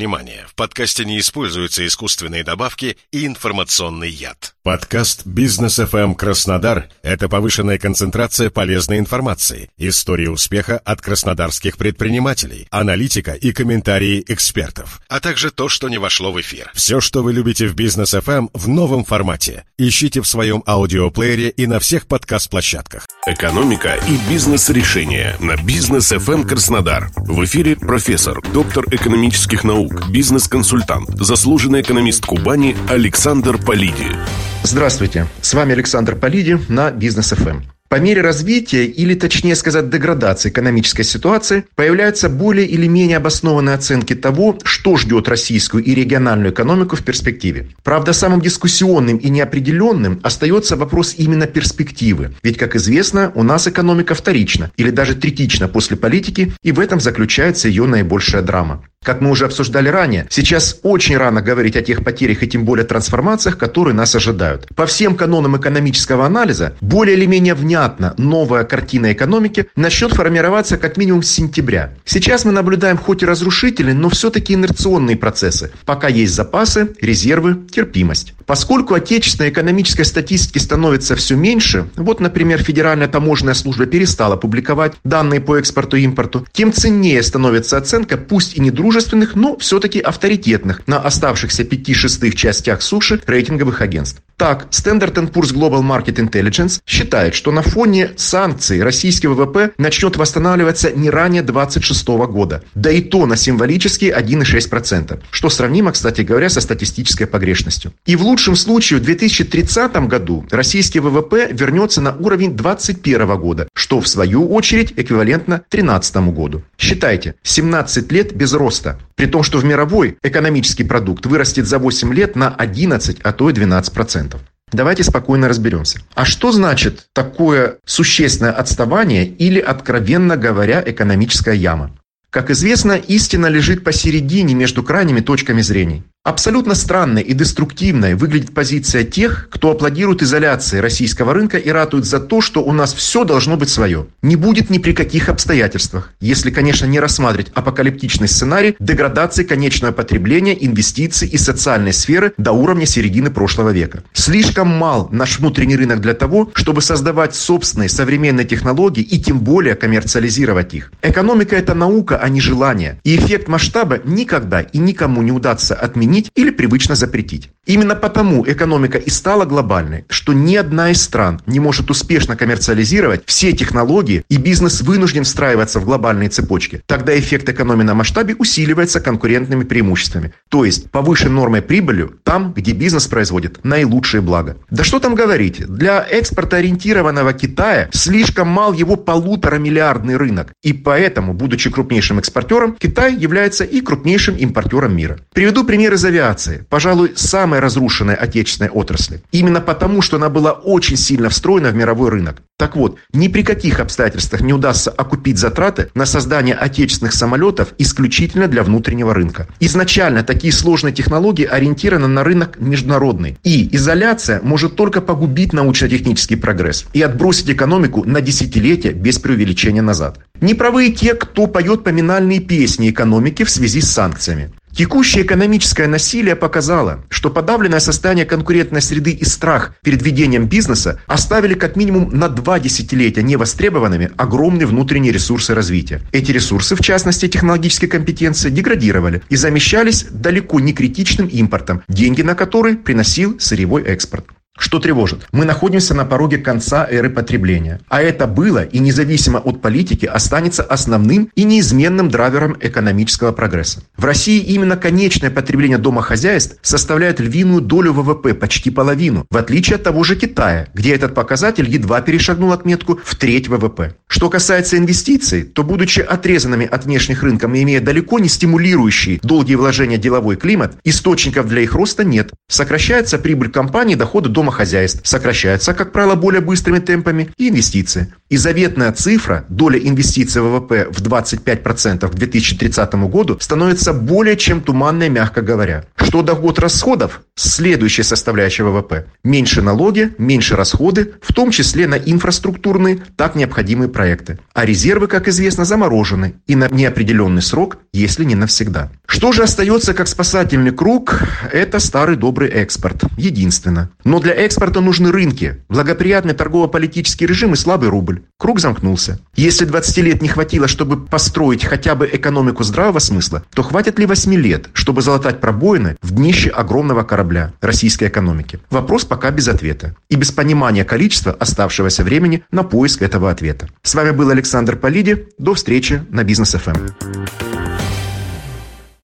внимание, в подкасте не используются искусственные добавки и информационный яд. Подкаст «Бизнес FM Краснодар» — это повышенная концентрация полезной информации, истории успеха от краснодарских предпринимателей, аналитика и комментарии экспертов, а также то, что не вошло в эфир. Все, что вы любите в «Бизнес FM» в новом формате. Ищите в своем аудиоплеере и на всех подкаст-площадках. Экономика и бизнес-решения на «Бизнес FM Краснодар». В эфире профессор, доктор экономических наук, бизнес-консультант, заслуженный экономист Кубани Александр Полиди. Здравствуйте, с вами Александр Полиди на Бизнес ФМ. По мере развития, или точнее сказать деградации экономической ситуации, появляются более или менее обоснованные оценки того, что ждет российскую и региональную экономику в перспективе. Правда, самым дискуссионным и неопределенным остается вопрос именно перспективы. Ведь, как известно, у нас экономика вторична или даже третична после политики, и в этом заключается ее наибольшая драма. Как мы уже обсуждали ранее, сейчас очень рано говорить о тех потерях и тем более трансформациях, которые нас ожидают. По всем канонам экономического анализа, более или менее внятно новая картина экономики начнет формироваться как минимум с сентября. Сейчас мы наблюдаем хоть и разрушительные, но все-таки инерционные процессы. Пока есть запасы, резервы, терпимость. Поскольку отечественной экономической статистики становится все меньше, вот, например, Федеральная таможенная служба перестала публиковать данные по экспорту и импорту, тем ценнее становится оценка, пусть и не дружественных, но все-таки авторитетных на оставшихся пяти шестых частях суши рейтинговых агентств. Так, Standard Poor's Global Market Intelligence считает, что на фоне санкций российский ВВП начнет восстанавливаться не ранее 2026 года, да и то на символические 1,6%, что сравнимо, кстати говоря, со статистической погрешностью. И в лучшем случае в 2030 году российский ВВП вернется на уровень 2021 года, что в свою очередь эквивалентно 2013 году. Считайте, 17 лет без роста, при том, что в мировой экономический продукт вырастет за 8 лет на 11, а то и 12%. Давайте спокойно разберемся. А что значит такое существенное отставание или, откровенно говоря, экономическая яма? Как известно, истина лежит посередине между крайними точками зрения. Абсолютно странной и деструктивной выглядит позиция тех, кто аплодирует изоляции российского рынка и ратует за то, что у нас все должно быть свое. Не будет ни при каких обстоятельствах, если, конечно, не рассматривать апокалиптичный сценарий деградации конечного потребления, инвестиций и социальной сферы до уровня середины прошлого века. Слишком мал наш внутренний рынок для того, чтобы создавать собственные современные технологии и тем более коммерциализировать их. Экономика – это наука, а не желание. И эффект масштаба никогда и никому не удастся отменить отменить или привычно запретить. Именно потому экономика и стала глобальной, что ни одна из стран не может успешно коммерциализировать все технологии, и бизнес вынужден встраиваться в глобальные цепочки. Тогда эффект экономии на масштабе усиливается конкурентными преимуществами, то есть повышенной нормой прибылью там, где бизнес производит наилучшие блага. Да что там говорить, для экспорта ориентированного Китая слишком мал его полутора миллиардный рынок, и поэтому, будучи крупнейшим экспортером, Китай является и крупнейшим импортером мира. Приведу пример из авиации, пожалуй, самой разрушенной отечественной отрасли. Именно потому, что она была очень сильно встроена в мировой рынок. Так вот, ни при каких обстоятельствах не удастся окупить затраты на создание отечественных самолетов исключительно для внутреннего рынка. Изначально такие сложные технологии ориентированы на рынок международный. И изоляция может только погубить научно-технический прогресс и отбросить экономику на десятилетия без преувеличения назад. Неправы те, кто поет поминальные песни экономики в связи с санкциями. Текущее экономическое насилие показало, что подавленное состояние конкурентной среды и страх перед ведением бизнеса оставили как минимум на два десятилетия невостребованными огромные внутренние ресурсы развития. Эти ресурсы, в частности технологические компетенции, деградировали и замещались далеко не критичным импортом, деньги на который приносил сырьевой экспорт. Что тревожит? Мы находимся на пороге конца эры потребления. А это было и независимо от политики останется основным и неизменным драйвером экономического прогресса. В России именно конечное потребление домохозяйств составляет львиную долю ВВП, почти половину, в отличие от того же Китая, где этот показатель едва перешагнул отметку в треть ВВП. Что касается инвестиций, то будучи отрезанными от внешних рынков и имея далеко не стимулирующий долгие вложения деловой климат, источников для их роста нет. Сокращается прибыль компании, доходы дома домохозяйств, сокращаются, как правило, более быстрыми темпами и инвестиции. И заветная цифра, доля инвестиций в ВВП в 25% к 2030 году, становится более чем туманной, мягко говоря. Что до год расходов, следующая составляющая ВВП. Меньше налоги, меньше расходы, в том числе на инфраструктурные, так необходимые проекты. А резервы, как известно, заморожены и на неопределенный срок, если не навсегда. Что же остается как спасательный круг? Это старый добрый экспорт. Единственно. Но для экспорта нужны рынки, благоприятный торгово-политический режим и слабый рубль. Круг замкнулся. Если 20 лет не хватило, чтобы построить хотя бы экономику здравого смысла, то хватит ли 8 лет, чтобы залатать пробоины в днище огромного корабля российской экономики? Вопрос пока без ответа. И без понимания количества оставшегося времени на поиск этого ответа. С вами был Александр Полиди. До встречи на Бизнес ФМ.